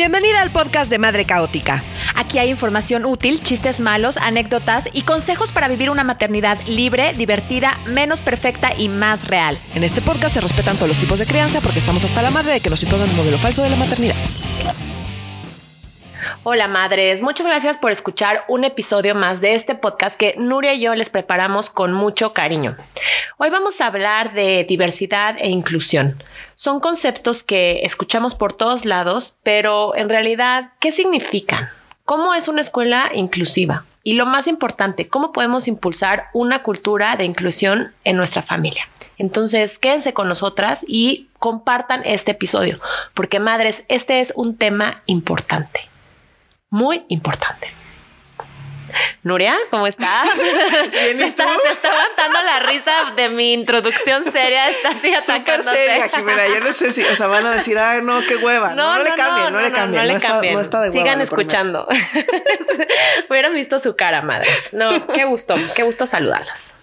Bienvenida al podcast de Madre Caótica. Aquí hay información útil, chistes malos, anécdotas y consejos para vivir una maternidad libre, divertida, menos perfecta y más real. En este podcast se respetan todos los tipos de crianza porque estamos hasta la madre de que nos impongan un modelo falso de la maternidad. Hola madres, muchas gracias por escuchar un episodio más de este podcast que Nuria y yo les preparamos con mucho cariño. Hoy vamos a hablar de diversidad e inclusión. Son conceptos que escuchamos por todos lados, pero en realidad, ¿qué significan? ¿Cómo es una escuela inclusiva? Y lo más importante, ¿cómo podemos impulsar una cultura de inclusión en nuestra familia? Entonces, quédense con nosotras y compartan este episodio, porque madres, este es un tema importante muy importante. Nuria, ¿cómo estás? se, está, se, está, aguantando la risa de mi introducción seria, está así atacándose. Súper seria, Jimena, yo no sé si, o sea, van a decir, ah, no, qué hueva. No, no, le cambien, no, le cambien. No, le cambien. está de Sigan escuchando. Hubieran visto su cara, madres. No, qué gusto, qué gusto saludarlas.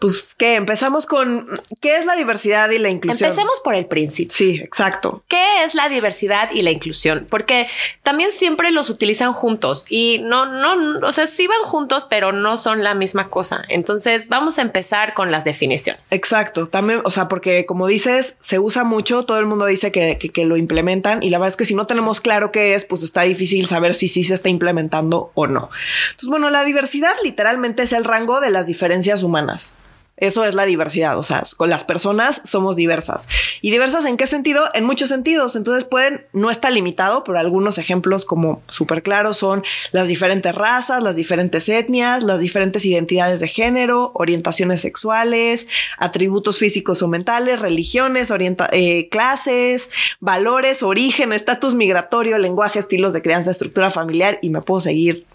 Pues, ¿qué? Empezamos con, ¿qué es la diversidad y la inclusión? Empecemos por el principio. Sí, exacto. ¿Qué es la diversidad y la inclusión? Porque también siempre los utilizan juntos y no, no, o sea, sí van juntos, pero no son la misma cosa. Entonces, vamos a empezar con las definiciones. Exacto. También, o sea, porque como dices, se usa mucho, todo el mundo dice que, que, lo implementan y la verdad es que si no tenemos claro qué es, pues está difícil saber si sí se está implementando o no. Entonces, bueno, la diversidad literalmente es el rango de las diferencias humanas. Eso es la diversidad, o sea, con las personas somos diversas. ¿Y diversas en qué sentido? En muchos sentidos. Entonces pueden, no está limitado, pero algunos ejemplos como súper claros son las diferentes razas, las diferentes etnias, las diferentes identidades de género, orientaciones sexuales, atributos físicos o mentales, religiones, eh, clases, valores, origen, estatus migratorio, lenguaje, estilos de crianza, estructura familiar y me puedo seguir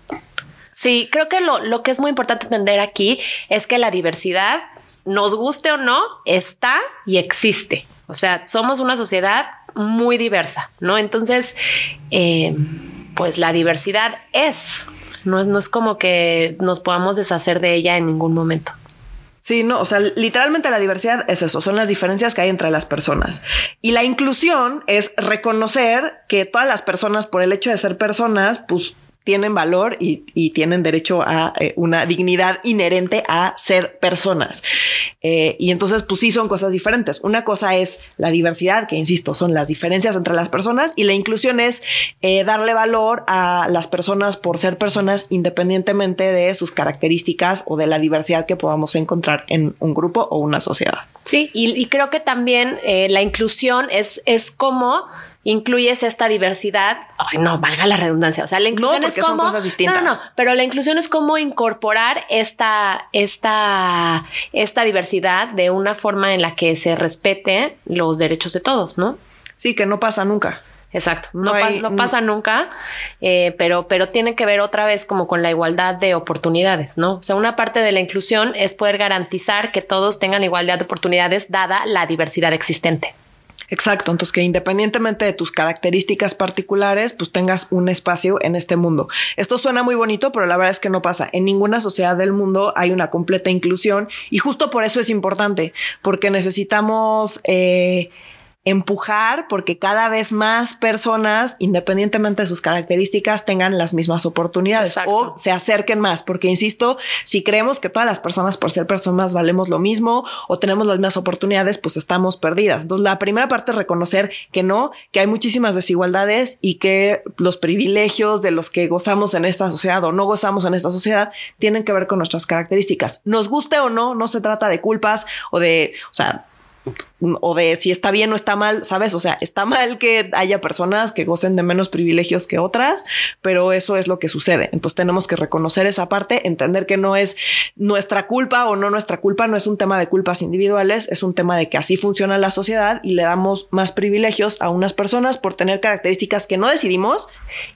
Sí, creo que lo, lo, que es muy importante entender aquí es que la diversidad nos guste o no, está y existe. O sea, somos una sociedad muy diversa, ¿no? Entonces, eh, pues la diversidad es, no es, no es como que nos podamos deshacer de ella en ningún momento. Sí, no, o sea, literalmente la diversidad es eso, son las diferencias que hay entre las personas. Y la inclusión es reconocer que todas las personas, por el hecho de ser personas, pues tienen valor y, tienen derecho a eh, una dignidad inherente a ser personas. Eh, y entonces, pues sí, son cosas diferentes. Una cosa es la diversidad, que insisto, son las diferencias entre las personas, y la inclusión es eh, darle valor a las personas por ser personas independientemente de sus características o de la diversidad que podamos encontrar en un grupo o una sociedad. Sí, y, creo que también la inclusión es, es como incluyes esta diversidad, ay no, valga la redundancia, o sea, la inclusión es como cosas distintas. No, no, pero la inclusión es como incorporar esta esta esta diversidad de una forma en la que se respete los derechos de todos, ¿no? Sí, que no pasa nunca. Exacto, no, pasa nunca, eh, pero, pero tiene que ver otra vez como con la igualdad de oportunidades, ¿no? O sea, una parte de la inclusión es poder garantizar que todos tengan igualdad de oportunidades dada la diversidad existente. Exacto, entonces que independientemente de tus características particulares, pues tengas un espacio en este mundo. Esto suena muy bonito, pero la verdad es que no pasa. En ninguna sociedad del mundo hay una completa inclusión y justo por eso es importante, porque necesitamos... Eh, empujar porque cada vez más personas, independientemente de sus características, tengan las mismas oportunidades o se acerquen más. Porque, insisto, si creemos que todas las personas por ser personas valemos lo mismo o tenemos las mismas oportunidades, pues estamos perdidas. Entonces, la primera parte es reconocer que no, que hay muchísimas desigualdades y que los privilegios de los que gozamos en esta sociedad o no gozamos en esta sociedad tienen que ver con nuestras características. Nos guste o no, no se trata de culpas o de, o sea, o de si está bien o está mal, ¿sabes? O sea, está mal que haya personas que gocen de menos privilegios que otras, pero eso es lo que sucede. Entonces tenemos que reconocer esa parte, entender que no es nuestra culpa o no nuestra culpa, no es un tema de culpas individuales, es un tema de que así funciona la sociedad y le damos más privilegios a unas personas por tener características que no decidimos.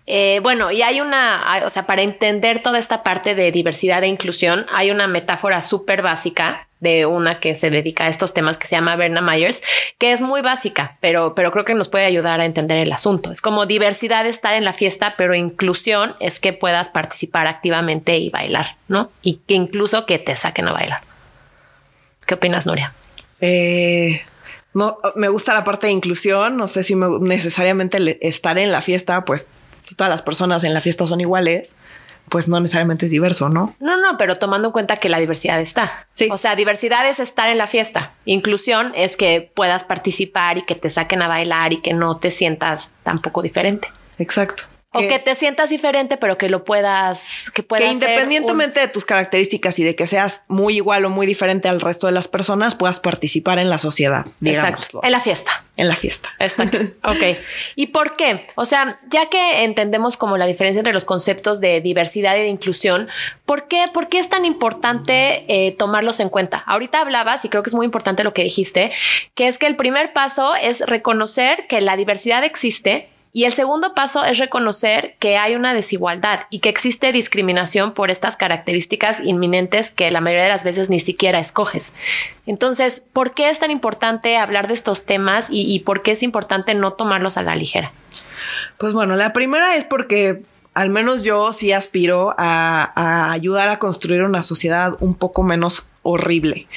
Eh, bueno, y hay una, o sea, para entender toda esta parte de diversidad e inclusión, hay una metáfora súper básica de una que se dedica a estos temas que se llama Berna Myers, que es muy básica, pero, pero creo que nos puede ayudar a entender el asunto. Es como diversidad estar en la fiesta, pero inclusión es que puedas participar activamente y bailar, ¿no? Y que incluso que te saquen a bailar. ¿Qué opinas, Nuria? Eh, No, me gusta la parte de inclusión. No sé si necesariamente estar en la fiesta, pues todas las personas en la fiesta son iguales, pues no necesariamente es diverso, ¿no? No, no, pero tomando en cuenta que la diversidad está. Sí. O sea, diversidad es estar en la fiesta. Inclusión es que puedas participar y que te saquen a bailar y que no te sientas tampoco diferente. Exacto. O que, te sientas diferente, pero que lo puedas, que puedas. Que independientemente de tus características y de que seas muy igual o muy diferente al resto de las personas, puedas participar en la sociedad. Exacto. En la fiesta. En la fiesta. Está. ok. ¿Y por qué? O sea, ya que entendemos como la diferencia entre los conceptos de diversidad y de inclusión, ¿por qué, por qué es tan importante eh, tomarlos en cuenta? Ahorita hablabas, y creo que es muy importante lo que dijiste, que es que el primer paso es reconocer que la diversidad existe y el segundo paso es reconocer que hay una desigualdad y que existe discriminación por estas características inminentes que la mayoría de las veces ni siquiera escoges. Entonces, ¿por qué es tan importante hablar de estos temas y, por qué es importante no tomarlos a la ligera? Pues bueno, la primera es porque al menos yo sí aspiro a, ayudar a construir una sociedad un poco menos horrible.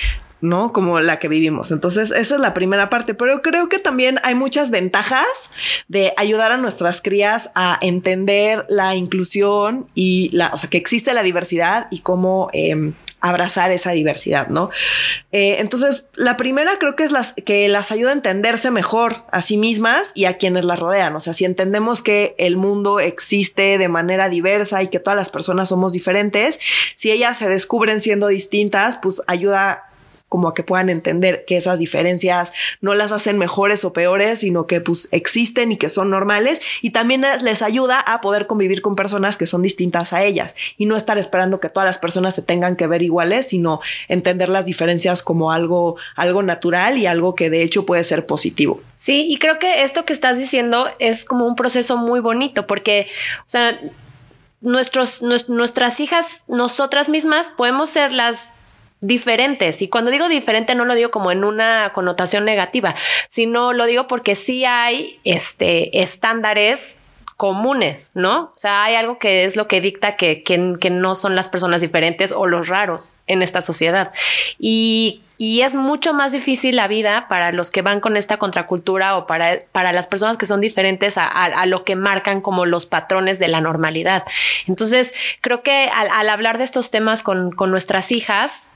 ¿No? Como la que vivimos. Entonces, esa es la primera parte, pero creo que también hay muchas ventajas de ayudar a nuestras crías a entender la inclusión y la, o sea, que existe la diversidad y cómo em, abrazar esa diversidad, ¿no? Eh, entonces, la primera creo que es las, que las ayuda a entenderse mejor a sí mismas y a quienes las rodean. O sea, si entendemos que el mundo existe de manera diversa y que todas las personas somos diferentes, si ellas se descubren siendo distintas, pues ayuda como a que puedan entender que esas diferencias no las hacen mejores o peores, sino que pues existen y que son normales y también les ayuda a poder convivir con personas que son distintas a ellas y no estar esperando que todas las personas se tengan que ver iguales, sino entender las diferencias como algo algo natural y algo que de hecho puede ser positivo. Sí, y creo que esto que estás diciendo es como un proceso muy bonito porque, nuestros, nuestras hijas, nosotras mismas, podemos ser las diferentes. Y cuando digo diferente no lo digo como en una connotación negativa, sino lo digo porque sí hay este, estándares comunes, ¿no? O sea, hay algo que es lo que dicta que, que, no son las personas diferentes o los raros en esta sociedad. Y, y, es mucho más difícil la vida para los que van con esta contracultura o para, para las personas que son diferentes a, lo que marcan como los patrones de la normalidad. Entonces, creo que al, al hablar de estos temas con, con nuestras hijas,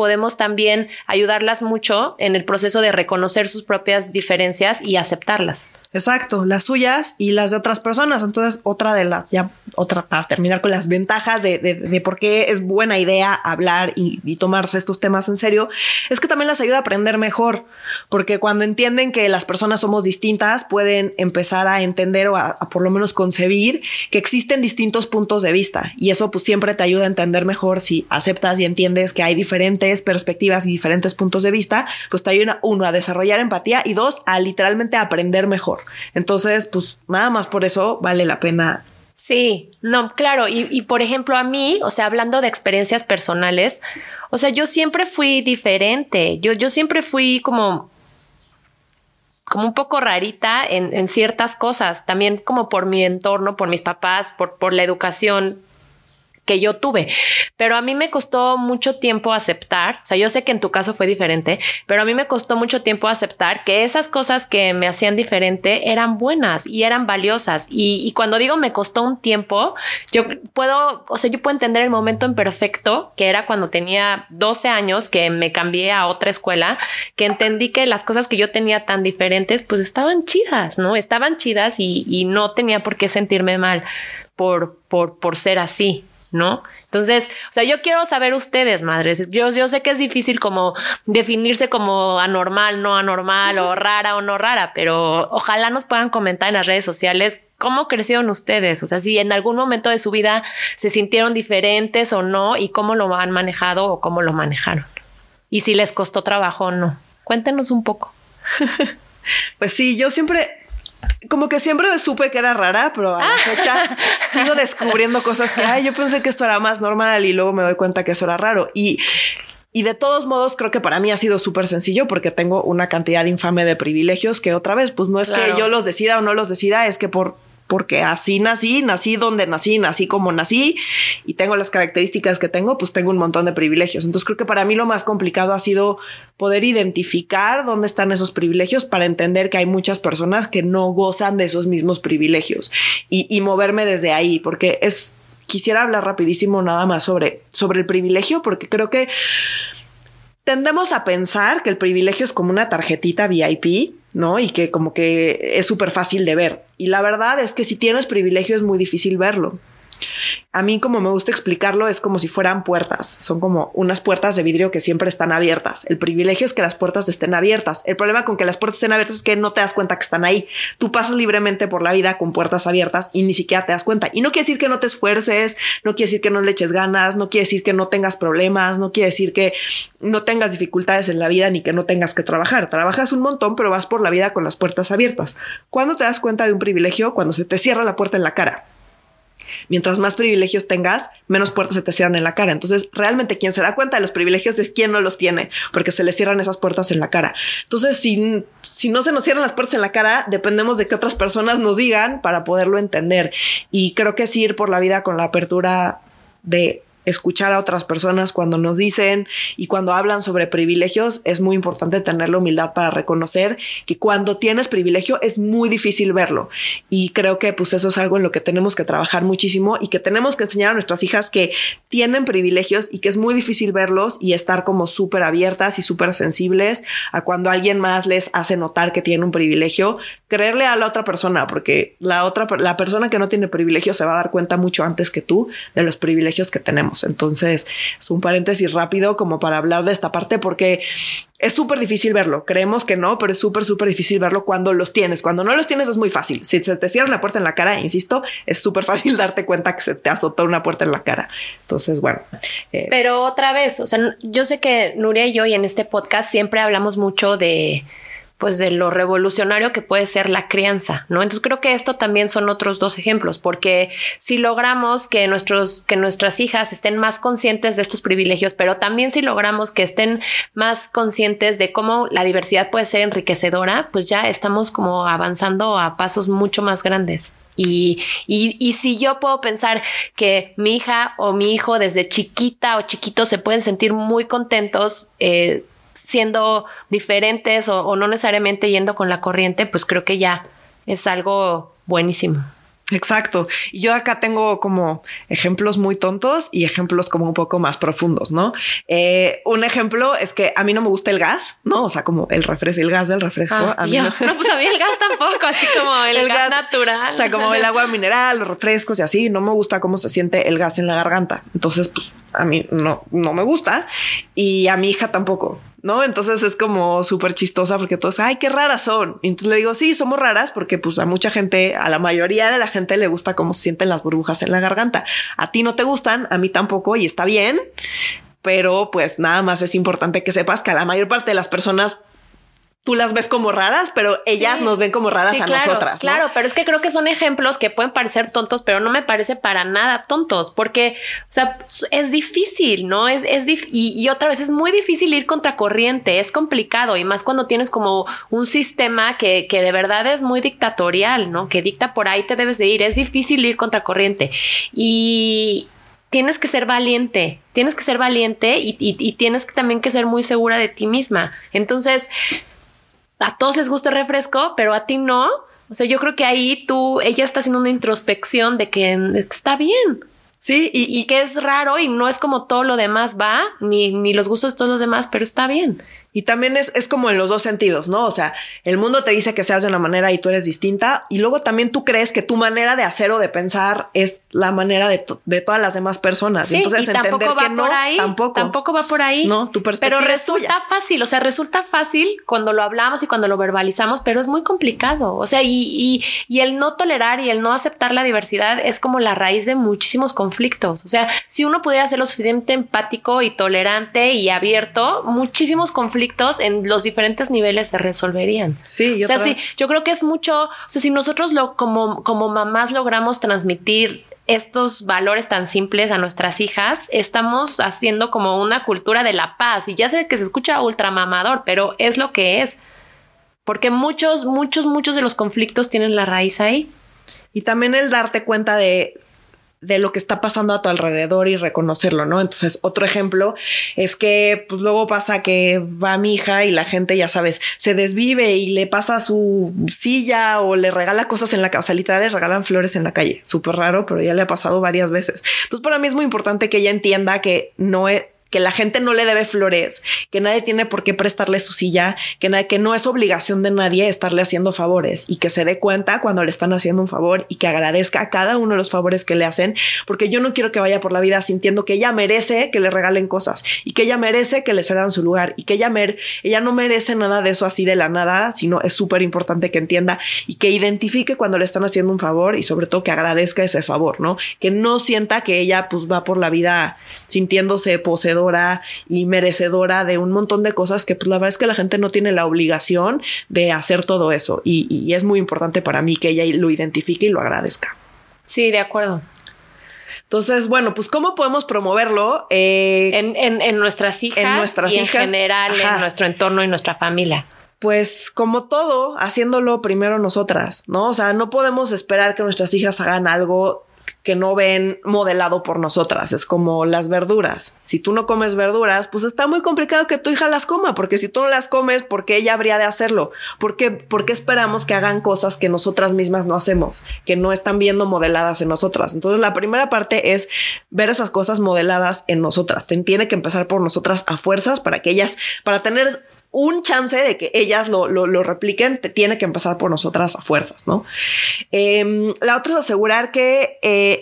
podemos también ayudarlas mucho en el proceso de reconocer sus propias diferencias y aceptarlas. Exacto, las suyas y las de otras personas. Entonces, otra de las, ya otra para terminar con las ventajas de, de, por qué es buena idea hablar y, tomarse estos temas en serio, es que también las ayuda a aprender mejor, porque cuando entienden que las personas somos distintas, pueden empezar a entender o a, por lo menos concebir que existen distintos puntos de vista. Y eso pues siempre te ayuda a entender mejor si aceptas y entiendes que hay diferentes perspectivas y diferentes puntos de vista, pues te ayuda uno a desarrollar empatía y dos a literalmente aprender mejor. Entonces, pues nada más por eso vale la pena. Sí, no, claro. Y, por ejemplo, a mí, o sea, hablando de experiencias personales, o sea, yo siempre fui diferente. Yo, yo siempre fui como como un poco rarita en, en, ciertas cosas, también como por mi entorno, por mis papás, por, por la educación que yo tuve. Pero a mí me costó mucho tiempo aceptar, o sea, yo sé que en tu caso fue diferente, pero a mí me costó mucho tiempo aceptar que esas cosas que me hacían diferente eran buenas y eran valiosas. Y, cuando digo me costó un tiempo, yo puedo, o sea, yo puedo entender el momento en perfecto, que era cuando tenía 12 años, que me cambié a otra escuela, que entendí que las cosas que yo tenía tan diferentes, pues estaban chidas, ¿no? Estaban chidas y, y no tenía por qué sentirme mal por, por, por ser así. ¿No? Entonces, o sea, yo quiero saber ustedes, madres. Yo, yo sé que es difícil como definirse como anormal, no anormal, o rara o no rara, pero ojalá nos puedan comentar en las redes sociales cómo crecieron ustedes, o sea, si en algún momento de su vida se sintieron diferentes o no, y cómo lo han manejado o cómo lo manejaron. Y si les costó trabajo o no. Cuéntenos un poco. pues sí, yo siempre como que siempre supe que era rara, pero a la fecha sigo descubriendo cosas que, ay, yo pensé que esto era más normal y luego me doy cuenta que eso era raro. Y, y de todos modos, creo que para mí ha sido súper sencillo porque tengo una cantidad infame de privilegios que otra vez, pues no es que yo los decida o no los decida, es que por porque así nací, nací donde nací, nací como nací y tengo las características que tengo, pues tengo un montón de privilegios. Entonces creo que para mí lo más complicado ha sido poder identificar dónde están esos privilegios para entender que hay muchas personas que no gozan de esos mismos privilegios y, moverme desde ahí, porque es, quisiera hablar rapidísimo nada más sobre, sobre el privilegio, porque creo que tendemos a pensar que el privilegio es como una tarjetita VIP, ¿no? Y que como que es súper fácil de ver. Y la verdad es que si tienes privilegio es muy difícil verlo. A mí, como me gusta explicarlo, es como si fueran puertas. Son como unas puertas de vidrio que siempre están abiertas. El privilegio es que las puertas estén abiertas. El problema con que las puertas estén abiertas es que no te das cuenta que están ahí. Tú pasas libremente por la vida con puertas abiertas y ni siquiera te das cuenta. Y no quiere decir que no te esfuerces, no quiere decir que no le eches ganas, no quiere decir que no tengas problemas, no quiere decir que no tengas dificultades en la vida ni que no tengas que trabajar. Trabajas un montón, pero vas por la vida con las puertas abiertas. ¿Cuándo te das cuenta de un privilegio? Cuando se te cierra la puerta en la cara mientras más privilegios tengas, menos puertas se te cierran en la cara. Entonces, realmente quien se da cuenta de los privilegios es quien no los tiene, porque se le cierran esas puertas en la cara. Entonces, si, si no se nos cierran las puertas en la cara, dependemos de que otras personas nos digan para poderlo entender. Y creo que es ir por la vida con la apertura de escuchar a otras personas cuando nos dicen y cuando hablan sobre privilegios, es muy importante tener la humildad para reconocer que cuando tienes privilegio es muy difícil verlo. Y creo que pues eso es algo en lo que tenemos que trabajar muchísimo y que tenemos que enseñar a nuestras hijas que tienen privilegios y que es muy difícil verlos y estar como súper abiertas y súper sensibles a cuando alguien más les hace notar que tiene un privilegio, creerle a la otra persona, porque la otra, la persona que no tiene privilegio se va a dar cuenta mucho antes que tú de los privilegios que tenemos. Entonces, es un paréntesis rápido como para hablar de esta parte, porque es súper difícil verlo. Creemos que no, pero es súper, súper difícil verlo cuando los tienes. Cuando no los tienes es muy fácil. Si se te cierra la puerta en la cara, insisto, es súper fácil darte cuenta que se te azotó una puerta en la cara. Entonces, bueno. Eh, pero otra vez, o sea, yo sé que Nuria y yo y en este podcast siempre hablamos mucho de pues de lo revolucionario que puede ser la crianza, ¿no? Entonces creo que esto también son otros dos ejemplos, porque si logramos que nuestros que nuestras hijas estén más conscientes de estos privilegios, pero también si logramos que estén más conscientes de cómo la diversidad puede ser enriquecedora, pues ya estamos como avanzando a pasos mucho más grandes. Y, y, y, si yo puedo pensar que mi hija o mi hijo desde chiquita o chiquito se pueden sentir muy contentos eh, siendo diferentes o, no necesariamente yendo con la corriente, pues creo que ya es algo buenísimo. Exacto. Y yo acá tengo como ejemplos muy tontos y ejemplos como un poco más profundos, ¿no? Eh, un ejemplo es que a mí no me gusta el gas, ¿no? O sea, como el refresco, el gas del refresco. Ah, a mí no. pues a mí el gas tampoco, así como el, gas, natural. O sea, como el agua mineral, los refrescos y así. No me gusta cómo se siente el gas en la garganta. Entonces, pues a mí no, no me gusta y a mi hija tampoco. ¿No? Entonces es como súper chistosa porque todos, ay, qué raras son. Y entonces le digo, sí, somos raras porque pues a mucha gente, a la mayoría de la gente le gusta cómo se sienten las burbujas en la garganta. A ti no te gustan, a mí tampoco y está bien. Pero pues nada más es importante que sepas que a la mayor parte de las personas tú las ves como raras, pero ellas nos ven como raras a nosotras. Claro, pero es que creo que son ejemplos que pueden parecer tontos, pero no me parece para nada tontos, porque, o sea, es difícil, ¿no? Es, es y, otra vez es muy difícil ir contra corriente, es complicado, y más cuando tienes como un sistema que, que de verdad es muy dictatorial, ¿no? Que dicta por ahí te debes de ir, es difícil ir contra corriente. Y, tienes que ser valiente, tienes que ser valiente y, y, y, tienes también que ser muy segura de ti misma. Entonces, a todos les gusta el refresco, pero a ti no. O sea, yo creo que ahí tú, ella está haciendo una introspección de que está bien. Sí, y, y, que es raro y no es como todo lo demás va, ni, ni los gustos de todos los demás, pero está bien. Y también es, es, como en los dos sentidos, ¿no? O sea, el mundo te dice que seas de una manera y tú eres distinta, y luego también tú crees que tu manera de hacer o de pensar es la manera de, de todas las demás personas. Sí, Entonces, y entender tampoco va que no, por ahí, tampoco. Tampoco va por ahí. No, tu perspectiva. Pero resulta fácil, o sea, resulta fácil cuando lo hablamos y cuando lo verbalizamos, pero es muy complicado. O sea, y, y, y el no tolerar y el no aceptar la diversidad es como la raíz de muchísimos conflictos. O sea, si uno pudiera ser lo suficientemente empático y tolerante y abierto, muchísimos conflictos en los diferentes niveles se resolverían. Sí, o sea, sí, yo creo que es mucho, o sea, si nosotros lo como como mamás logramos transmitir estos valores tan simples a nuestras hijas, estamos haciendo como una cultura de la paz. Y ya sé que se escucha ultramamador, pero es lo que es. Porque muchos, muchos, muchos de los conflictos tienen la raíz ahí. Y también el darte cuenta de de lo que está pasando a tu alrededor y reconocerlo, ¿no? Entonces, otro ejemplo es que pues luego pasa que va mi hija y la gente, ya sabes, se desvive y le pasa su silla o le regala cosas en la calle, o sea, literal le regalan flores en la calle, súper raro, pero ya le ha pasado varias veces. Entonces, para mí es muy importante que ella entienda que no es que la gente no le debe flores, que nadie tiene por qué prestarle su silla, que, nadie, que no es obligación de nadie estarle haciendo favores y que se dé cuenta cuando le están haciendo un favor y que agradezca a cada uno de los favores que le hacen, porque yo no quiero que vaya por la vida sintiendo que ella merece que le regalen cosas y que ella merece que le cedan su lugar y que ella, mer ella no merece nada de eso así de la nada, sino es súper importante que entienda y que identifique cuando le están haciendo un favor y sobre todo que agradezca ese favor, ¿no? Que no sienta que ella pues va por la vida sintiéndose poseedora y merecedora de un montón de cosas que pues la verdad es que la gente no tiene la obligación de hacer todo eso y, es muy importante para mí que ella lo identifique y lo agradezca. Sí, de acuerdo. Entonces, bueno, pues ¿cómo podemos promoverlo? Eh, en, nuestras hijas en nuestras y en general en nuestro entorno y nuestra familia pues como todo, haciéndolo primero nosotras, ¿no? O sea, no podemos esperar que nuestras hijas hagan algo que no ven modelado por nosotras. Es como las verduras. Si tú no comes verduras, pues está muy complicado que tu hija las coma, porque si tú no las comes, ¿por qué ella habría de hacerlo? ¿Por qué, ¿Por qué esperamos que hagan cosas que nosotras mismas no hacemos, que no están viendo modeladas en nosotras? Entonces, la primera parte es ver esas cosas modeladas en nosotras. Tiene que empezar por nosotras a fuerzas para que ellas, para tener un chance de que ellas lo, lo, repliquen, te tiene que empezar por nosotras a fuerzas, ¿no? Em, la otra es asegurar que eh,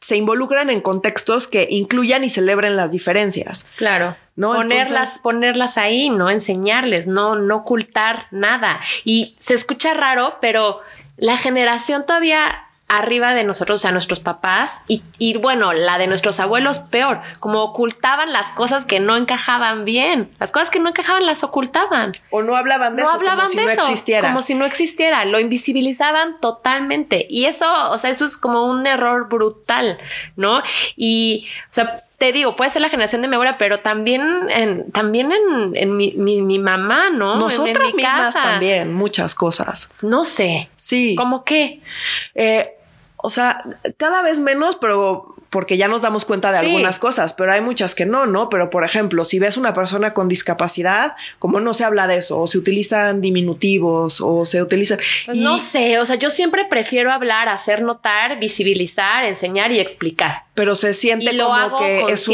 se involucran en contextos que incluyan y celebren las diferencias. Claro. ¿no? Ponerlas, ponerlas ahí, no enseñarles, no, no ocultar nada. Y se escucha raro, pero la generación todavía arriba de nosotros, o sea, nuestros papás, y, y, bueno, la de nuestros abuelos peor, como ocultaban las cosas que no encajaban bien, las cosas que no encajaban las ocultaban. O no hablaban de eso, hablaban como si no existiera. Como si no existiera, lo invisibilizaban totalmente. Y eso, o sea, eso es como un error brutal, ¿no? Y, o sea, te digo, puede ser la generación de memoria, pero también en, también en, mi, mi, mamá, ¿no? Nosotras mismas también, muchas cosas. No sé. Sí. ¿Cómo qué? Eh, o sea, cada vez menos, pero porque ya nos damos cuenta de algunas cosas, pero hay muchas que no, ¿no? Pero por ejemplo, si ves una persona con discapacidad, como no se habla de eso, o se utilizan diminutivos, o se utilizan... Pues no sé, o sea, yo siempre prefiero hablar, hacer notar, visibilizar, enseñar y explicar. Pero se siente como que es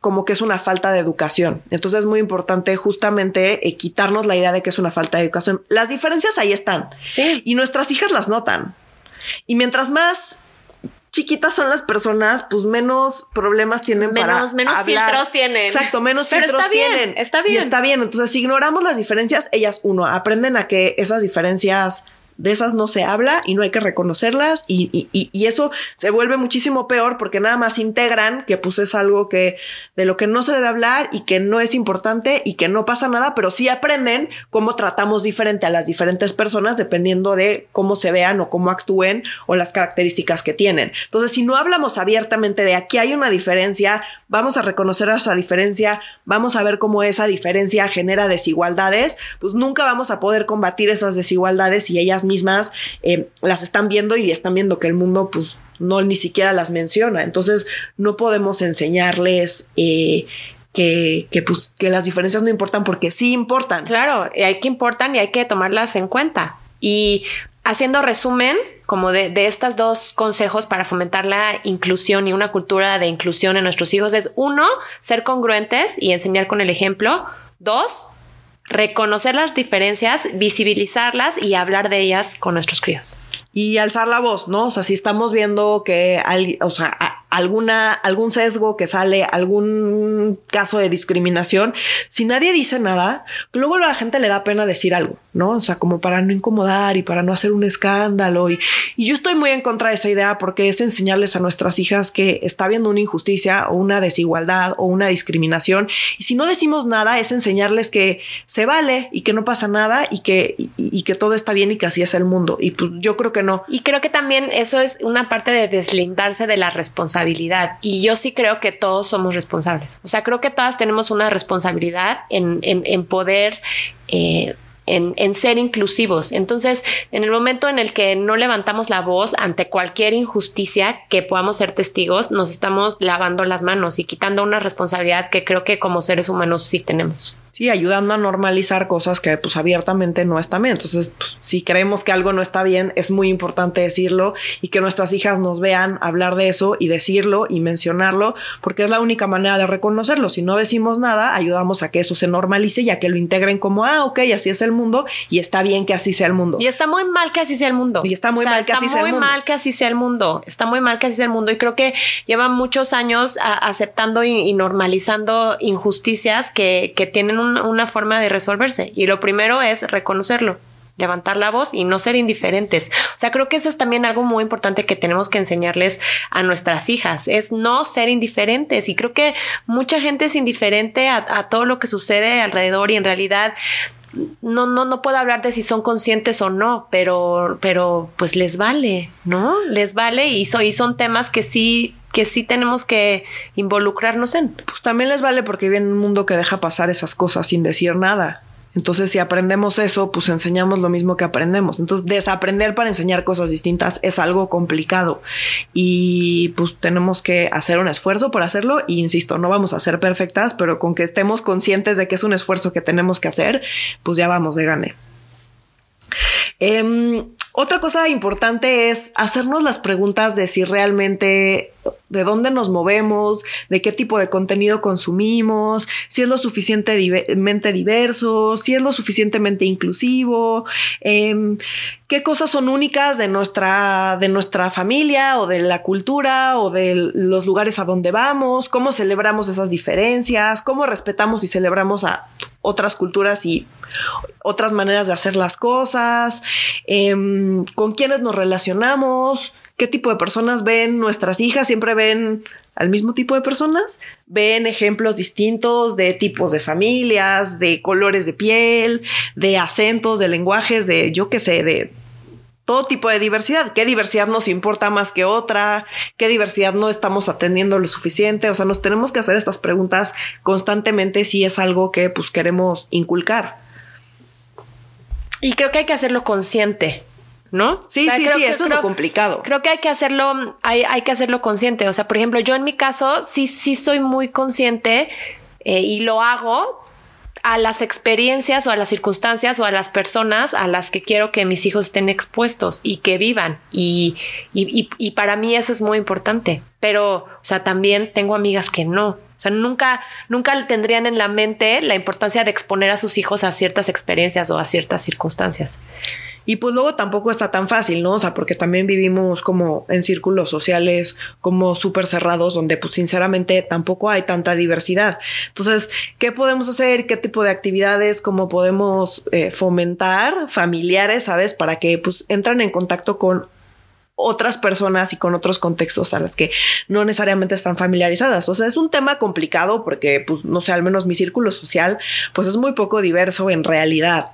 como que es una falta de educación. Entonces es muy importante justamente eh, quitarnos la idea de que es una falta de educación. Las diferencias ahí están. Sí. Y nuestras hijas las notan. Y mientras más chiquitas son las personas, pues menos problemas tienen menos, para menos filtros tienen. Exacto, menos filtros tienen. Está bien. Y está bien. Entonces, si ignoramos las diferencias, ellas, uno, aprenden a que esas diferencias de esas no se habla y no hay que reconocerlas y, y, eso se vuelve muchísimo peor porque nada más integran que pues es algo que de lo que no se debe hablar y que no es importante y que no pasa nada, pero sí aprenden cómo tratamos diferente a las diferentes personas dependiendo de cómo se vean o cómo actúen o las características que tienen. Entonces, si no hablamos abiertamente de aquí hay una diferencia, vamos a reconocer esa diferencia, vamos a ver cómo esa diferencia genera desigualdades, pues nunca vamos a poder combatir esas desigualdades y ellas mismas eh, las están viendo y están viendo que el mundo pues no ni siquiera las menciona. Entonces no podemos enseñarles eh, que, pues, que las diferencias no importan porque sí importan. Claro, y hay que importan y hay que tomarlas en cuenta. Y haciendo resumen, como de, de estos dos consejos para fomentar la inclusión y una cultura de inclusión en nuestros hijos es uno, ser congruentes y enseñar con el ejemplo. Dos, reconocer las diferencias, visibilizarlas y hablar de ellas con nuestros críos. Y alzar la voz, ¿no? O sea, si estamos viendo que, hay, o sea, alguna, algún sesgo que sale, algún caso de discriminación, si nadie dice nada, luego a la gente le da pena decir algo, ¿no? O sea, como para no incomodar y para no hacer un escándalo. Y, y yo estoy muy en contra de esa idea porque es enseñarles a nuestras hijas que está habiendo una injusticia o una desigualdad o una discriminación. Y si no decimos nada, es enseñarles que se vale y que no pasa nada y que, y que todo está bien y que así es el mundo. Y pues yo creo que no. Y creo que también eso es una parte de deslindarse de la responsabilidad y yo sí creo que todos somos responsables. O sea, creo que todas tenemos una responsabilidad en, poder... Eh, en, ser inclusivos. Entonces, en el momento en el que no levantamos la voz ante cualquier injusticia que podamos ser testigos, nos estamos lavando las manos y quitando una responsabilidad que creo que como seres humanos sí tenemos. Sí, ayudando a normalizar cosas que pues abiertamente no están bien. Entonces, pues, si creemos que algo no está bien, es muy importante decirlo y que nuestras hijas nos vean hablar de eso y decirlo y mencionarlo, porque es la única manera de reconocerlo. Si no decimos nada, ayudamos a que eso se normalice y a que lo integren como, ah, ok, así es el mundo y está bien que así sea el mundo. Y está muy mal que así sea el mundo. Y está muy mal que así sea el mundo. Está muy mal que así sea el mundo. Está muy mal que así sea el mundo. Y creo que llevan muchos años aceptando y, normalizando injusticias que, que tienen una forma de resolverse. Y lo primero es reconocerlo levantar la voz y no ser indiferentes. O sea, creo que eso es también algo muy importante que tenemos que enseñarles a nuestras hijas, es no ser indiferentes. Y creo que mucha gente es indiferente a, todo lo que sucede alrededor y en realidad no, no, no puedo hablar de si son conscientes o no, pero, pero pues les vale, ¿no? Les vale y, y son temas que sí que sí tenemos que involucrarnos en. Pues también les vale porque viven en un mundo que deja pasar esas cosas sin decir nada. Entonces, si aprendemos eso, pues enseñamos lo mismo que aprendemos. Entonces, desaprender para enseñar cosas distintas es algo complicado y pues tenemos que hacer un esfuerzo por hacerlo. Y insisto, no vamos a ser perfectas, pero con que estemos conscientes de que es un esfuerzo que tenemos que hacer, pues ya vamos de gane. Em, otra cosa importante es hacernos las preguntas de si realmente de dónde nos movemos, de qué tipo de contenido consumimos, si es lo suficientemente diverso, si es lo suficientemente inclusivo, em, qué cosas son únicas de nuestra, de nuestra familia o de la cultura o de los lugares a donde vamos, cómo celebramos esas diferencias, cómo respetamos y celebramos a otras culturas y otras maneras de hacer las cosas, em, con quiénes nos relacionamos, qué tipo de personas ven nuestras hijas, siempre ven al mismo tipo de personas, ven ejemplos distintos de tipos de familias, de colores de piel, de acentos, de lenguajes, de yo qué sé, de todo tipo de diversidad. ¿Qué diversidad nos importa más que otra? ¿Qué diversidad no estamos atendiendo lo suficiente? O sea, nos tenemos que hacer estas preguntas constantemente si es algo que pues queremos inculcar. Y creo que hay que hacerlo consciente. ¿No? Sí, sí, sí, eso es lo complicado. Creo que hay que hacerlo, hay, hay, que hacerlo consciente. O sea, por ejemplo, yo en mi caso sí, sí soy muy consciente eh, y lo hago a las experiencias o a las circunstancias o a las personas a las que quiero que mis hijos estén expuestos y que vivan. Y, y, y para mí eso es muy importante. Pero, o sea, también tengo amigas que no. O sea, nunca, nunca tendrían en la mente la importancia de exponer a sus hijos a ciertas experiencias o a ciertas circunstancias. Y pues luego tampoco está tan fácil, ¿no? O sea, porque también vivimos como en círculos sociales como súper cerrados, donde pues sinceramente tampoco hay tanta diversidad. Entonces, ¿qué podemos hacer? ¿Qué tipo de actividades? ¿Cómo podemos eh, fomentar familiares, sabes? Para que pues entran en contacto con otras personas y con otros contextos a las que no necesariamente están familiarizadas. O sea, es un tema complicado porque, pues, no sé, al menos mi círculo social, pues es muy poco diverso en realidad.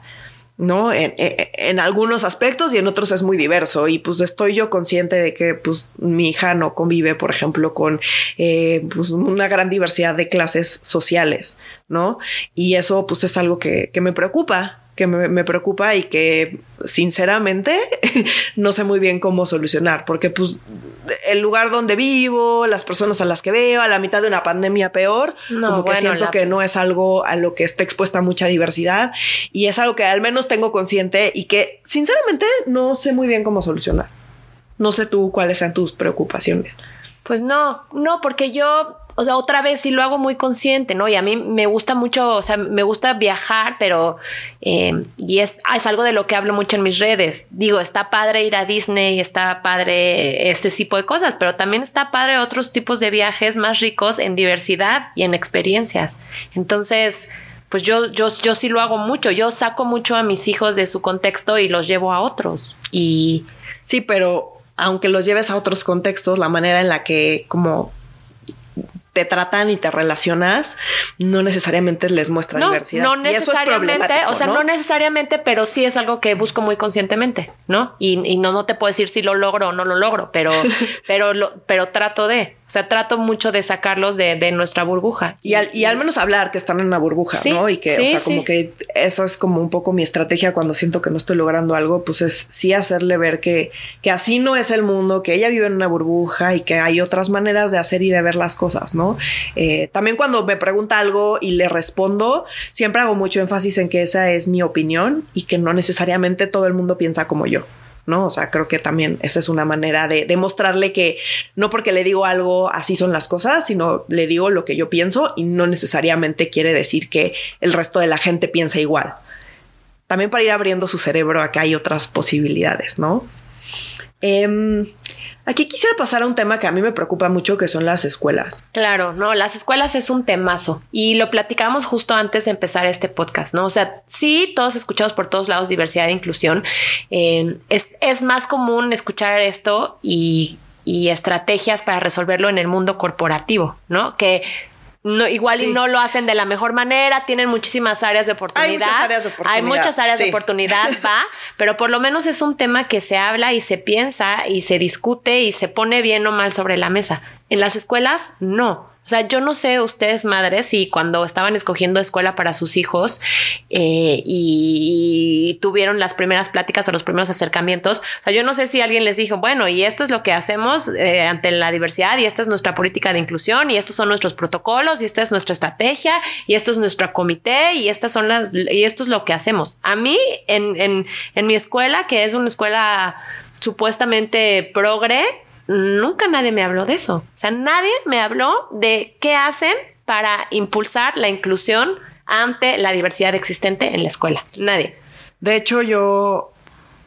¿No? En, algunos aspectos y en otros es muy diverso. Y pues estoy yo consciente de que pues mi hija no convive, por ejemplo, con eh, pues, una gran diversidad de clases sociales, ¿no? Y eso pues es algo que, que me preocupa, que me, preocupa y que sinceramente no sé muy bien cómo solucionar, porque pues el lugar donde vivo, las personas a las que veo, a la mitad de una pandemia peor, como que siento que no es algo a lo que esté expuesta mucha diversidad y es algo que al menos tengo consciente y que sinceramente no sé muy bien cómo solucionar. No sé tú cuáles sean tus preocupaciones. Pues no, no, porque yo o sea, otra vez sí lo hago muy consciente, ¿no? Y a mí me gusta mucho, o sea, me gusta viajar, pero, eh, y es, es algo de lo que hablo mucho en mis redes. Digo, está padre ir a Disney, está padre este tipo de cosas, pero también está padre otros tipos de viajes más ricos en diversidad y en experiencias. Entonces, pues yo, yo, yo sí lo hago mucho. Yo saco mucho a mis hijos de su contexto y los llevo a otros. Y. Sí, pero aunque los lleves a otros contextos, la manera en la que como te tratan y te relacionas, no necesariamente les muestra diversidad. No necesariamente, o sea, ¿no? necesariamente, pero sí es algo que busco muy conscientemente, ¿no? Y, no, no te puedo decir si lo logro o no lo logro, pero, pero, lo, pero trato de. O sea, trato mucho de sacarlos de, de nuestra burbuja. Y al, y al, menos hablar que están en una burbuja, ¿no? Y que, o sea, como que eso es como un poco mi estrategia cuando siento que no estoy logrando algo, pues es sí hacerle ver que, que así no es el mundo, que ella vive en una burbuja y que hay otras maneras de hacer y de ver las cosas, ¿no? Eh, también cuando me pregunta algo y le respondo, siempre hago mucho énfasis en que esa es mi opinión y que no necesariamente todo el mundo piensa como yo. ¿no? O sea, creo que también esa es una manera de demostrarle que no porque le digo algo así son las cosas, sino le digo lo que yo pienso y no necesariamente quiere decir que el resto de la gente piensa igual. También para ir abriendo su cerebro acá hay otras posibilidades, ¿no? Em, Aquí quisiera pasar a un tema que a mí me preocupa mucho, que son las escuelas. Claro, no, las escuelas es un temazo y lo platicamos justo antes de empezar este podcast, ¿no? O sea, sí, todos escuchamos por todos lados diversidad e inclusión. Eh, es, es, más común escuchar esto y, y estrategias para resolverlo en el mundo corporativo, ¿no? Que no, igual y no lo hacen de la mejor manera, tienen muchísimas áreas de oportunidad. Hay muchas áreas de oportunidad. Hay muchas áreas de oportunidad, va, pero por lo menos es un tema que se habla y se piensa y se discute y se pone bien o mal sobre la mesa. En las escuelas, no. O sea, yo no sé ustedes madres si cuando estaban escogiendo escuela para sus hijos eh, y, tuvieron las primeras pláticas o los primeros acercamientos, o sea, yo no sé si alguien les dijo, bueno, y esto es lo que hacemos eh, ante la diversidad y esta es nuestra política de inclusión y estos son nuestros protocolos y esta es nuestra estrategia y esto es nuestro comité y estas son las y esto es lo que hacemos. A mí en, en, en mi escuela, que es una escuela supuestamente progre, nunca nadie me habló de eso. O sea, nadie me habló de qué hacen para impulsar la inclusión ante la diversidad existente en la escuela. Nadie. De hecho, yo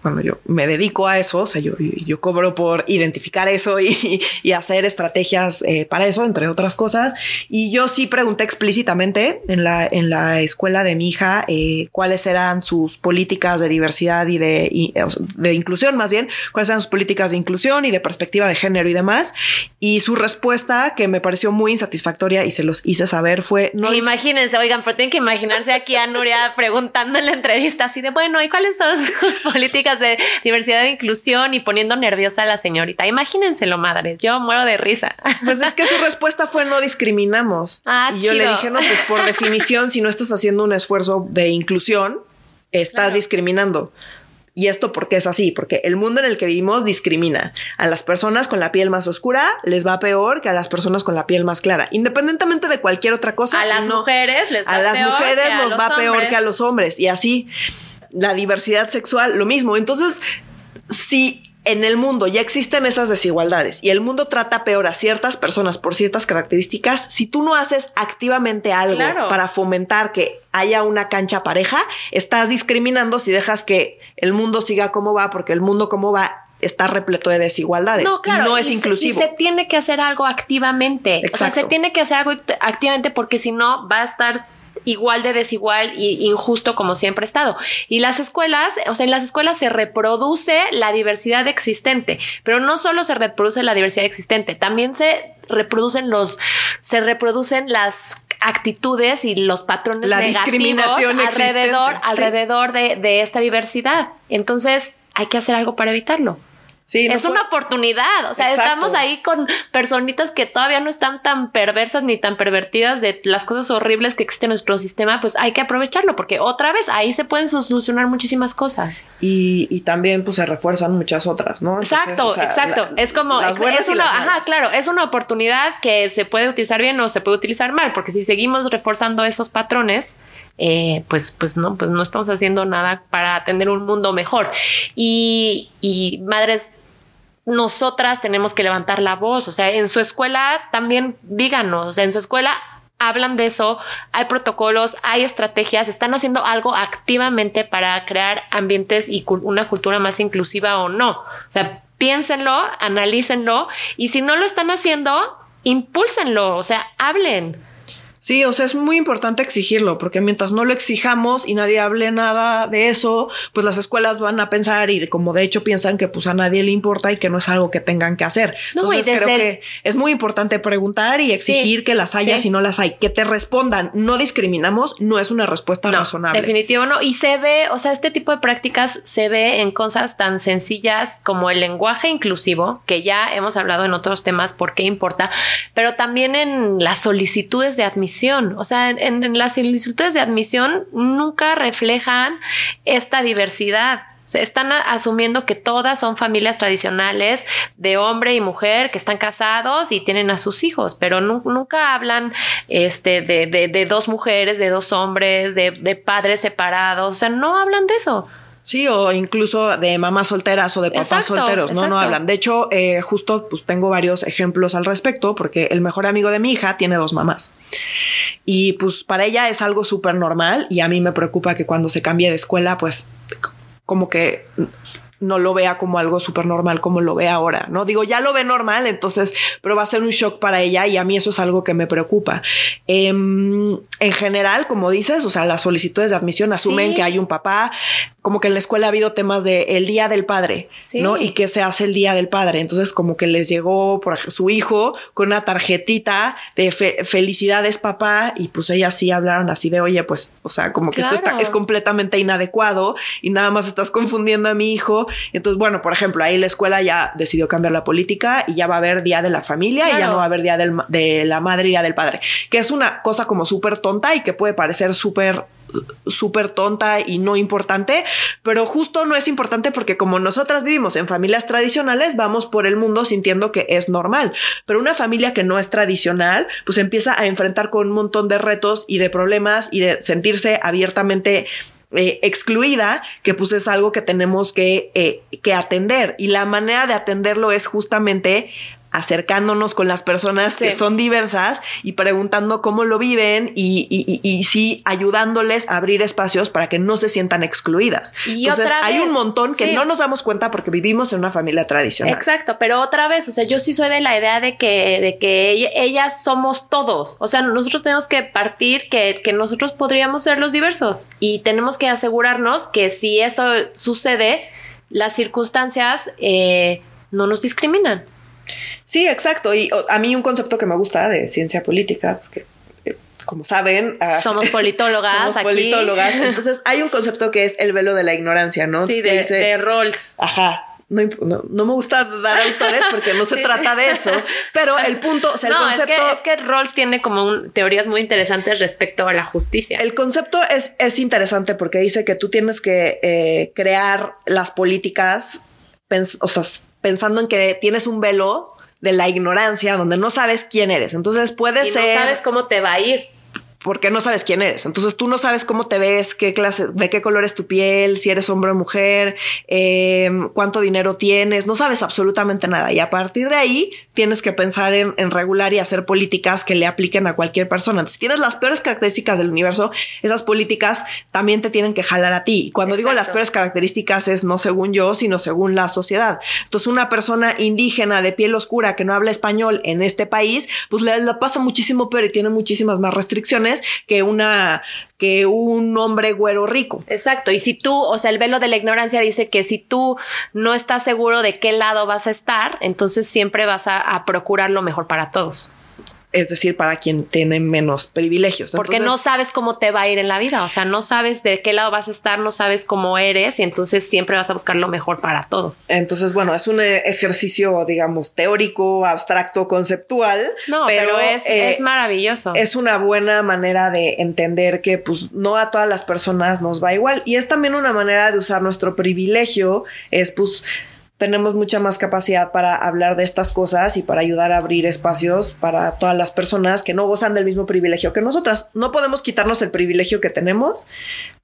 bueno, yo me dedico a eso, o sea, yo, yo cobro por identificar eso y, y hacer estrategias eh, para eso, entre otras cosas. Y yo sí pregunté explícitamente en la, en la escuela de mi hija eh, cuáles eran sus políticas de diversidad y de, y, de inclusión, más bien, cuáles eran sus políticas de inclusión y de perspectiva de género y demás. Y su respuesta, que me pareció muy insatisfactoria y se los hice saber, fue... No Imagínense, oigan, pero tienen que imaginarse aquí a Nuria preguntando en la entrevista así de, bueno, ¿y cuáles son sus políticas? De diversidad e inclusión y poniendo nerviosa a la señorita. Imagínenselo, madres. Yo muero de risa. Pues es que su respuesta fue no discriminamos. Ah, y yo le dije, no, pues por definición, si no estás haciendo un esfuerzo de inclusión, estás discriminando. Y esto porque es así, porque el mundo en el que vivimos discrimina. A las personas con la piel más oscura les va peor que a las personas con la piel más clara, independientemente de cualquier otra cosa. A las mujeres les va a las mujeres nos va peor que a los hombres y así la diversidad sexual, lo mismo. Entonces, si en el mundo ya existen esas desigualdades y el mundo trata peor a ciertas personas por ciertas características, si tú no haces activamente algo para fomentar que haya una cancha pareja, estás discriminando si dejas que el mundo siga como va, porque el mundo como va está repleto de desigualdades. No, claro, no es inclusivo. Se, y se tiene que hacer algo activamente. O sea, se tiene que hacer algo activamente porque si no va a estar igual de desigual e injusto como siempre ha estado. Y las escuelas, o sea, en las escuelas se reproduce la diversidad existente, pero no solo se reproduce la diversidad existente, también se reproducen los, se reproducen las actitudes y los patrones la negativos alrededor, alrededor de, de esta diversidad. Entonces, hay que hacer algo para evitarlo es una oportunidad. O sea, estamos ahí con personitas que todavía no están tan perversas ni tan pervertidas de las cosas horribles que existen en nuestro sistema. Pues hay que aprovecharlo porque otra vez ahí se pueden solucionar muchísimas cosas. Y, también pues se refuerzan muchas otras, ¿no? exacto, exacto. es como, es, una, ajá, claro, es una oportunidad que se puede utilizar bien o se puede utilizar mal, porque si seguimos reforzando esos patrones, eh, pues, pues no, pues no estamos haciendo nada para tener un mundo mejor. Y, y madres nosotras tenemos que levantar la voz. O sea, en su escuela también díganos, o sea, en su escuela hablan de eso, hay protocolos, hay estrategias, están haciendo algo activamente para crear ambientes y una cultura más inclusiva o no. O sea, piénsenlo, analícenlo y si no lo están haciendo, impúlsenlo, o sea, hablen. Sí, o sea, es muy importante exigirlo, porque mientras no lo exijamos y nadie hable nada de eso, pues las escuelas van a pensar y como de hecho piensan que pues a nadie le importa y que no es algo que tengan que hacer. Entonces creo que es muy importante preguntar y exigir que las haya si no las hay, que te respondan, no discriminamos, no es una respuesta razonable. Definitivo no, y se ve, o sea, este tipo de prácticas se ve en cosas tan sencillas como el lenguaje inclusivo, que ya hemos hablado en otros temas por qué importa, pero también en las solicitudes de admisión o sea, en, las solicitudes de admisión nunca reflejan esta diversidad. están asumiendo que todas son familias tradicionales de hombre y mujer que están casados y tienen a sus hijos, pero nunca hablan este, de, dos mujeres, de dos hombres, de, de padres separados, o sea, no hablan de eso. Sí, o incluso de mamás solteras o de papás solteros, no, no hablan. De hecho, eh, justo pues tengo varios ejemplos al respecto, porque el mejor amigo de mi hija tiene dos mamás. Y pues para ella es algo súper normal y a mí me preocupa que cuando se cambie de escuela, pues como que no lo vea como algo súper normal como lo ve ahora, ¿no? Digo, ya lo ve normal, entonces, pero va a ser un shock para ella y a mí eso es algo que me preocupa. Em, en general, como dices, o sea, las solicitudes de admisión asumen que hay un papá, como que en la escuela ha habido temas de el día del padre, ¿no? Y qué se hace el día del padre. Entonces, como que les llegó por su hijo con una tarjetita de felicidades papá y pues ellas sí hablaron así de, oye, pues, o sea, como que esto está, es completamente inadecuado y nada más estás confundiendo a mi hijo entonces, bueno, por ejemplo, ahí la escuela ya decidió cambiar la política y ya va a haber Día de la Familia y ya no va a haber Día de la Madre y Día del Padre, que es una cosa como súper tonta y que puede parecer súper súper tonta y no importante, pero justo no es importante porque como nosotras vivimos en familias tradicionales, vamos por el mundo sintiendo que es normal, pero una familia que no es tradicional, pues empieza a enfrentar con un montón de retos y de problemas y de sentirse abiertamente eh, excluida, que pues es algo que tenemos que, eh, que atender. Y la manera de atenderlo es justamente acercándonos con las personas que son diversas y preguntando cómo lo viven y, y, y, sí ayudándoles a abrir espacios para que no se sientan excluidas. Y Entonces hay un montón que no nos damos cuenta porque vivimos en una familia tradicional. Exacto, pero otra vez, o sea, yo sí soy de la idea de que, de que ellas somos todos. O sea, nosotros tenemos que partir que, que nosotros podríamos ser los diversos y tenemos que asegurarnos que si eso sucede, las circunstancias eh, no nos discriminan. Sí, exacto. Y a mí un concepto que me gusta de ciencia política, porque eh, como saben, ah, somos politólogas. somos politólogas. Entonces hay un concepto que es el velo de la ignorancia, ¿no? Sí, de, de Rawls. Ajá. No, no, me gusta dar autores porque no se trata de eso, pero el punto, o sea, el concepto... Es que, es que Rawls tiene como teorías muy interesantes respecto a la justicia. El concepto es, es interesante porque dice que tú tienes que eh, crear las políticas, o sea, pensando en que tienes un velo de la ignorancia, donde no sabes quién eres. Entonces puede y ser. No sabes cómo te va a ir porque no sabes quién eres. Entonces tú no sabes cómo te ves, qué clase, de qué color es tu piel, si eres hombre o mujer, em, cuánto dinero tienes, no sabes absolutamente nada. Y a partir de ahí tienes que pensar en, regular y hacer políticas que le apliquen a cualquier persona. Entonces, si tienes las peores características del universo, esas políticas también te tienen que jalar a ti. Y cuando digo las peores características es no según yo, sino según la sociedad. Entonces, una persona indígena de piel oscura que no habla español en este país, pues le, le pasa muchísimo peor y tiene muchísimas más restricciones que una que un hombre güero rico. Exacto. Y si tú, o sea, el velo de la ignorancia dice que si tú no estás seguro de qué lado vas a estar, entonces siempre vas a procurar lo mejor para todos es decir, para quien tiene menos privilegios. Porque no sabes cómo te va a ir en la vida, o sea, no sabes de qué lado vas a estar, no sabes cómo eres y entonces siempre vas a buscar lo mejor para todo. Entonces, bueno, es un ejercicio, digamos, teórico, abstracto, conceptual. No, pero, es, eh, es maravilloso. Es una buena manera de entender que pues no a todas las personas nos va igual y es también una manera de usar nuestro privilegio, es pues tenemos mucha más capacidad para hablar de estas cosas y para ayudar a abrir espacios para todas las personas que no gozan del mismo privilegio que nosotras. No podemos quitarnos el privilegio que tenemos,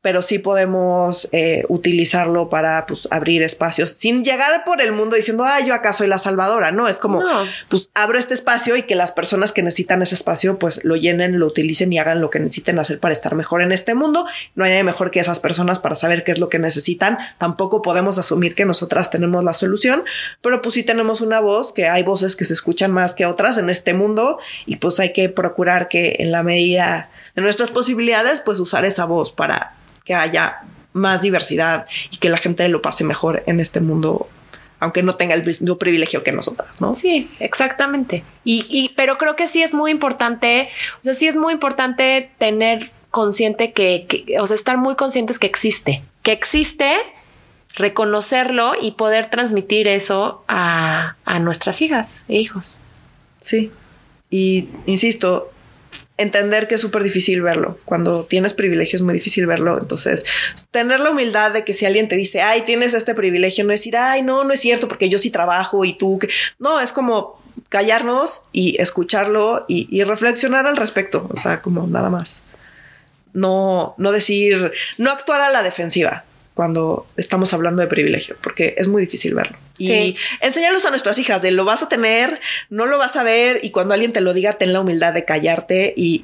pero sí podemos eh, utilizarlo para pues, abrir espacios sin llegar por el mundo diciendo, ah, yo acá soy la salvadora. No, es como, pues abro este espacio y que las personas que necesitan ese espacio, pues lo llenen, lo utilicen y hagan lo que necesiten hacer para estar mejor en este mundo. No hay nadie mejor que esas personas para saber qué es lo que necesitan. Tampoco podemos asumir que nosotras tenemos la suerte solución, pero pues sí tenemos una voz, que hay voces que se escuchan más que otras en este mundo y pues hay que procurar que en la medida de nuestras posibilidades, pues usar esa voz para que haya más diversidad y que la gente lo pase mejor en este mundo aunque no tenga el mismo privilegio que nosotras, ¿no? Sí, exactamente. Y, pero creo que sí es muy importante, o sea, sí es muy importante tener consciente que, que, o sea, estar muy conscientes que existe, que existe, reconocerlo y poder transmitir eso a, a nuestras hijas e hijos. Sí. Y insisto, entender que es súper difícil verlo. Cuando tienes privilegio es muy difícil verlo. Entonces, tener la humildad de que si alguien te dice, ay, tienes este privilegio, no decir, ay, no, no es cierto, porque yo sí trabajo y tú, que... no, es como callarnos y escucharlo y, y, reflexionar al respecto. O sea, como nada más. No, no decir, no actuar a la defensiva cuando estamos hablando de privilegio, porque es muy difícil verlo. Sí. Y enseñarlos a nuestras hijas de lo vas a tener, no lo vas a ver, y cuando alguien te lo diga, ten la humildad de callarte y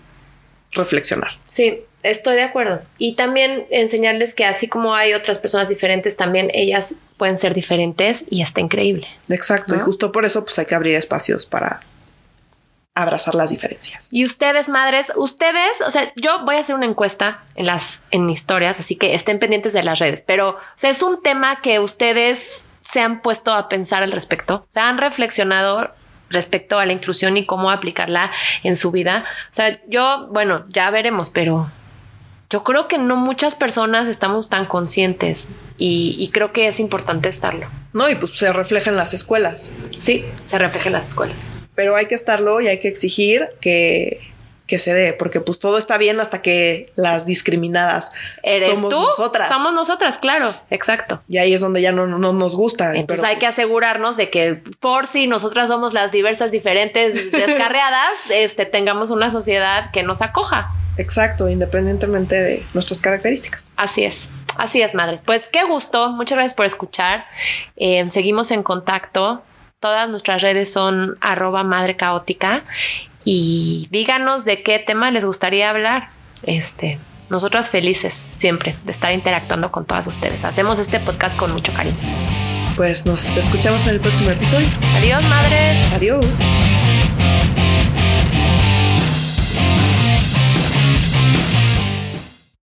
reflexionar. Sí, estoy de acuerdo. Y también enseñarles que así como hay otras personas diferentes, también ellas pueden ser diferentes y está increíble. Exacto, ¿no? y justo por eso pues hay que abrir espacios para abrazar las diferencias. Y ustedes, madres, ustedes, o sea, yo voy a hacer una encuesta en las en historias, así que estén pendientes de las redes, pero o sea, es un tema que ustedes se han puesto a pensar al respecto, se han reflexionado respecto a la inclusión y cómo aplicarla en su vida. O sea, yo, bueno, ya veremos, pero yo creo que no muchas personas estamos tan conscientes y, y, creo que es importante estarlo. No, y pues se refleja en las escuelas. Sí, se refleja en las escuelas. Pero hay que estarlo y hay que exigir que, que se dé, porque pues todo está bien hasta que las discriminadas ¿Eres somos tú? nosotras. Somos nosotras, claro, exacto. Y ahí es donde ya no, no nos gusta. Entonces pero, hay que asegurarnos de que por si nosotras somos las diversas, diferentes, descarriadas, este, tengamos una sociedad que nos acoja. Exacto, independientemente de nuestras características. Así es, así es, madres. Pues qué gusto, muchas gracias por escuchar. Eh, seguimos en contacto. Todas nuestras redes son arroba madre caótica y díganos de qué tema les gustaría hablar. Este, nosotras felices siempre de estar interactuando con todas ustedes. Hacemos este podcast con mucho cariño. Pues nos escuchamos en el próximo episodio. Adiós, madres. Adiós.